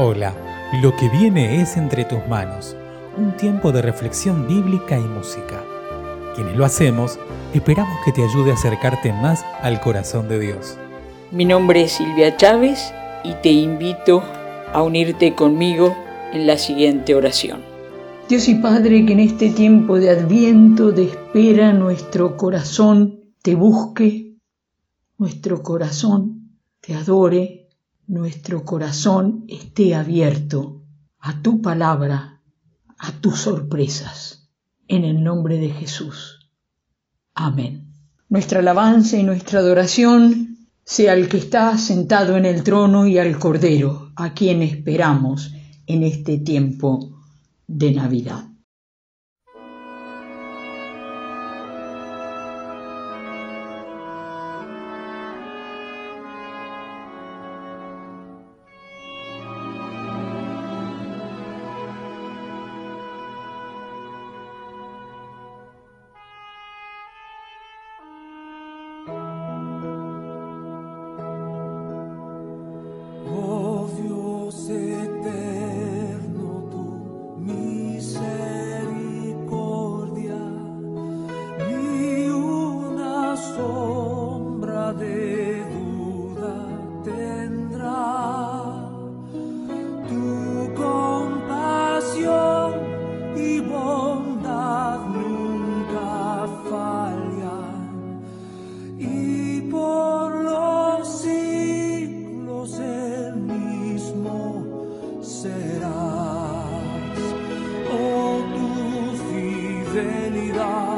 Hola, lo que viene es entre tus manos, un tiempo de reflexión bíblica y música. Quienes lo hacemos, esperamos que te ayude a acercarte más al corazón de Dios. Mi nombre es Silvia Chávez y te invito a unirte conmigo en la siguiente oración. Dios y Padre, que en este tiempo de adviento, de espera, nuestro corazón te busque, nuestro corazón te adore, nuestro corazón esté abierto a tu palabra, a tus sorpresas, en el nombre de Jesús. Amén. Nuestra alabanza y nuestra adoración sea al que está sentado en el trono y al Cordero, a quien esperamos en este tiempo de Navidad. fidelidad.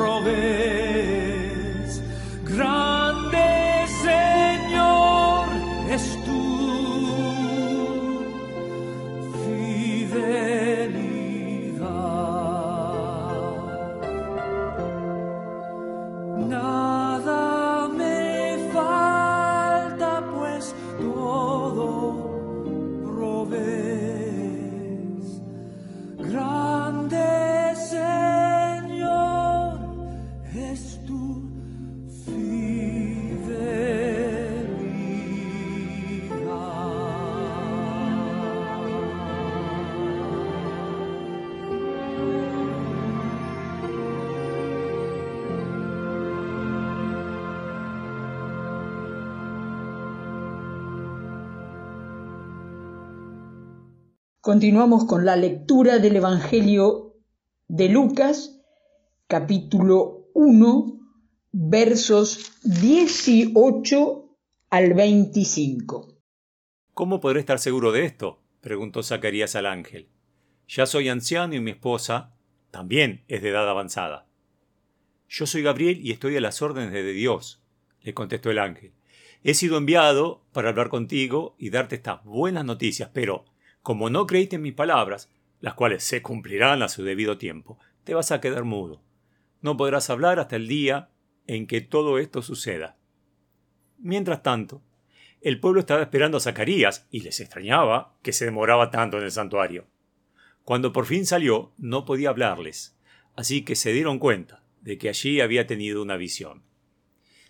robé. Continuamos con la lectura del Evangelio de Lucas, capítulo 1, versos 18 al 25. ¿Cómo podré estar seguro de esto? preguntó Zacarías al ángel. Ya soy anciano y mi esposa también es de edad avanzada. Yo soy Gabriel y estoy a las órdenes de Dios, le contestó el ángel. He sido enviado para hablar contigo y darte estas buenas noticias, pero como no creíste en mis palabras, las cuales se cumplirán a su debido tiempo, te vas a quedar mudo. No podrás hablar hasta el día en que todo esto suceda. Mientras tanto, el pueblo estaba esperando a Zacarías y les extrañaba que se demoraba tanto en el santuario. Cuando por fin salió, no podía hablarles, así que se dieron cuenta de que allí había tenido una visión.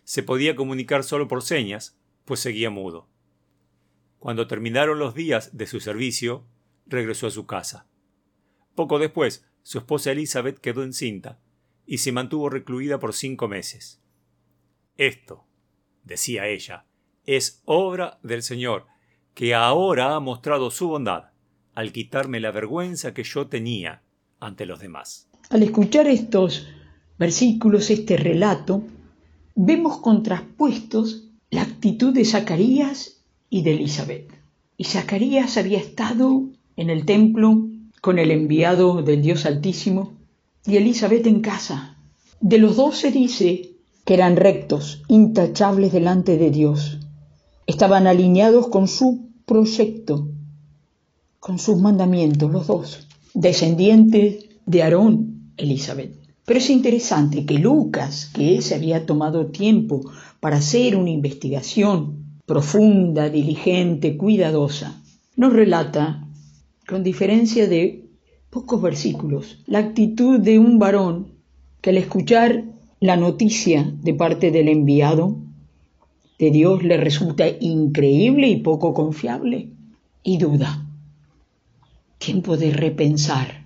Se podía comunicar solo por señas, pues seguía mudo. Cuando terminaron los días de su servicio, regresó a su casa. Poco después, su esposa Elizabeth quedó encinta y se mantuvo recluida por cinco meses. Esto, decía ella, es obra del Señor, que ahora ha mostrado su bondad al quitarme la vergüenza que yo tenía ante los demás. Al escuchar estos versículos, este relato, vemos contrapuestos la actitud de Zacarías y de Elizabeth. Y Zacarías había estado en el templo con el enviado del Dios Altísimo y Elizabeth en casa. De los dos se dice que eran rectos, intachables delante de Dios. Estaban alineados con su proyecto, con sus mandamientos, los dos, descendientes de Aarón, Elizabeth. Pero es interesante que Lucas, que se había tomado tiempo para hacer una investigación profunda, diligente, cuidadosa, nos relata, con diferencia de pocos versículos, la actitud de un varón que al escuchar la noticia de parte del enviado de Dios le resulta increíble y poco confiable y duda. Tiempo de repensar,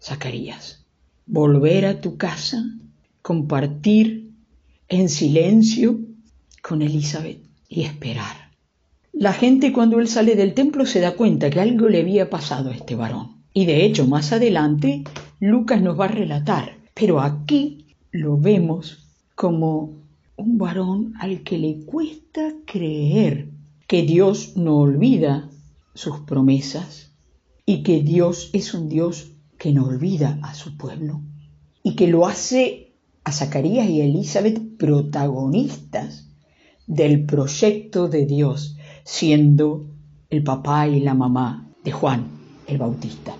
Zacarías, volver a tu casa, compartir en silencio con Elizabeth y esperar. La gente cuando él sale del templo se da cuenta que algo le había pasado a este varón. Y de hecho, más adelante, Lucas nos va a relatar. Pero aquí lo vemos como un varón al que le cuesta creer que Dios no olvida sus promesas y que Dios es un Dios que no olvida a su pueblo y que lo hace a Zacarías y a Elizabeth protagonistas del proyecto de Dios, siendo el papá y la mamá de Juan el Bautista.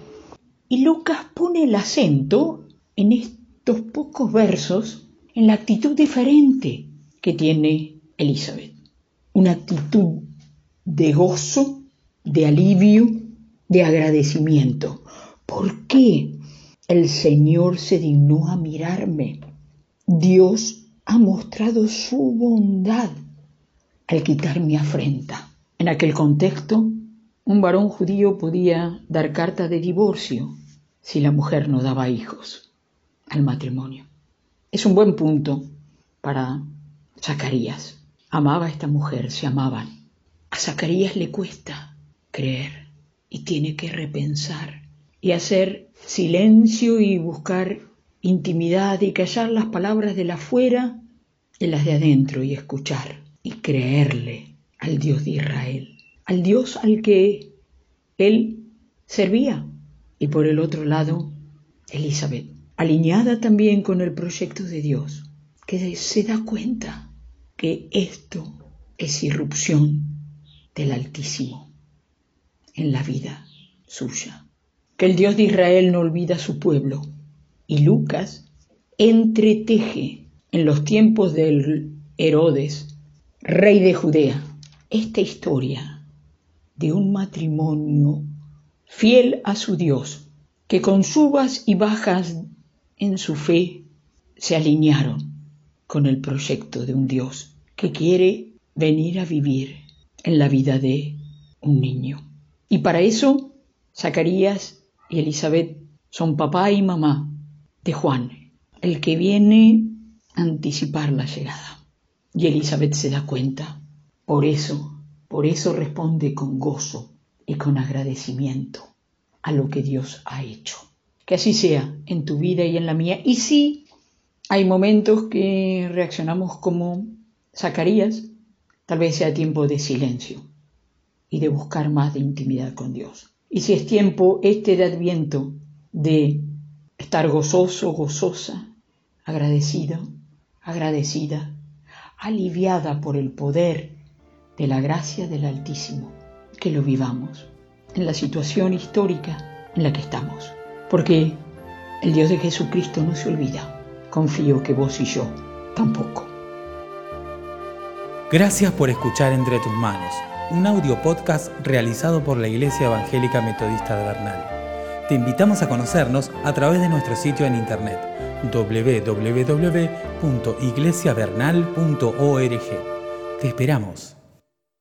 Y Lucas pone el acento en estos pocos versos en la actitud diferente que tiene Elizabeth. Una actitud de gozo, de alivio, de agradecimiento. ¿Por qué el Señor se dignó a mirarme? Dios ha mostrado su bondad al quitar mi afrenta. En aquel contexto, un varón judío podía dar carta de divorcio si la mujer no daba hijos al matrimonio. Es un buen punto para Zacarías. Amaba a esta mujer, se amaban. A Zacarías le cuesta creer y tiene que repensar y hacer silencio y buscar intimidad y callar las palabras de la afuera y las de adentro y escuchar y creerle al Dios de Israel, al Dios al que él servía. Y por el otro lado, Elizabeth, alineada también con el proyecto de Dios, que se da cuenta que esto es irrupción del Altísimo en la vida suya, que el Dios de Israel no olvida a su pueblo. Y Lucas entreteje en los tiempos del Herodes, rey de Judea, esta historia de un matrimonio fiel a su Dios, que con subas y bajas en su fe se alinearon con el proyecto de un Dios que quiere venir a vivir en la vida de un niño. Y para eso, Zacarías y Elizabeth son papá y mamá de Juan, el que viene a anticipar la llegada. Y Elizabeth se da cuenta. Por eso, por eso responde con gozo y con agradecimiento a lo que Dios ha hecho. Que así sea en tu vida y en la mía. Y sí, hay momentos que reaccionamos como Zacarías, tal vez sea tiempo de silencio y de buscar más de intimidad con Dios. Y si es tiempo este de adviento de estar gozoso, gozosa, agradecido, agradecida, aliviada por el poder de la gracia del Altísimo, que lo vivamos en la situación histórica en la que estamos porque el Dios de Jesucristo no se olvida. Confío que vos y yo tampoco. Gracias por escuchar Entre tus manos, un audio podcast realizado por la Iglesia Evangélica Metodista de Bernal. Te invitamos a conocernos a través de nuestro sitio en internet www.iglesiavernal.org. Te esperamos.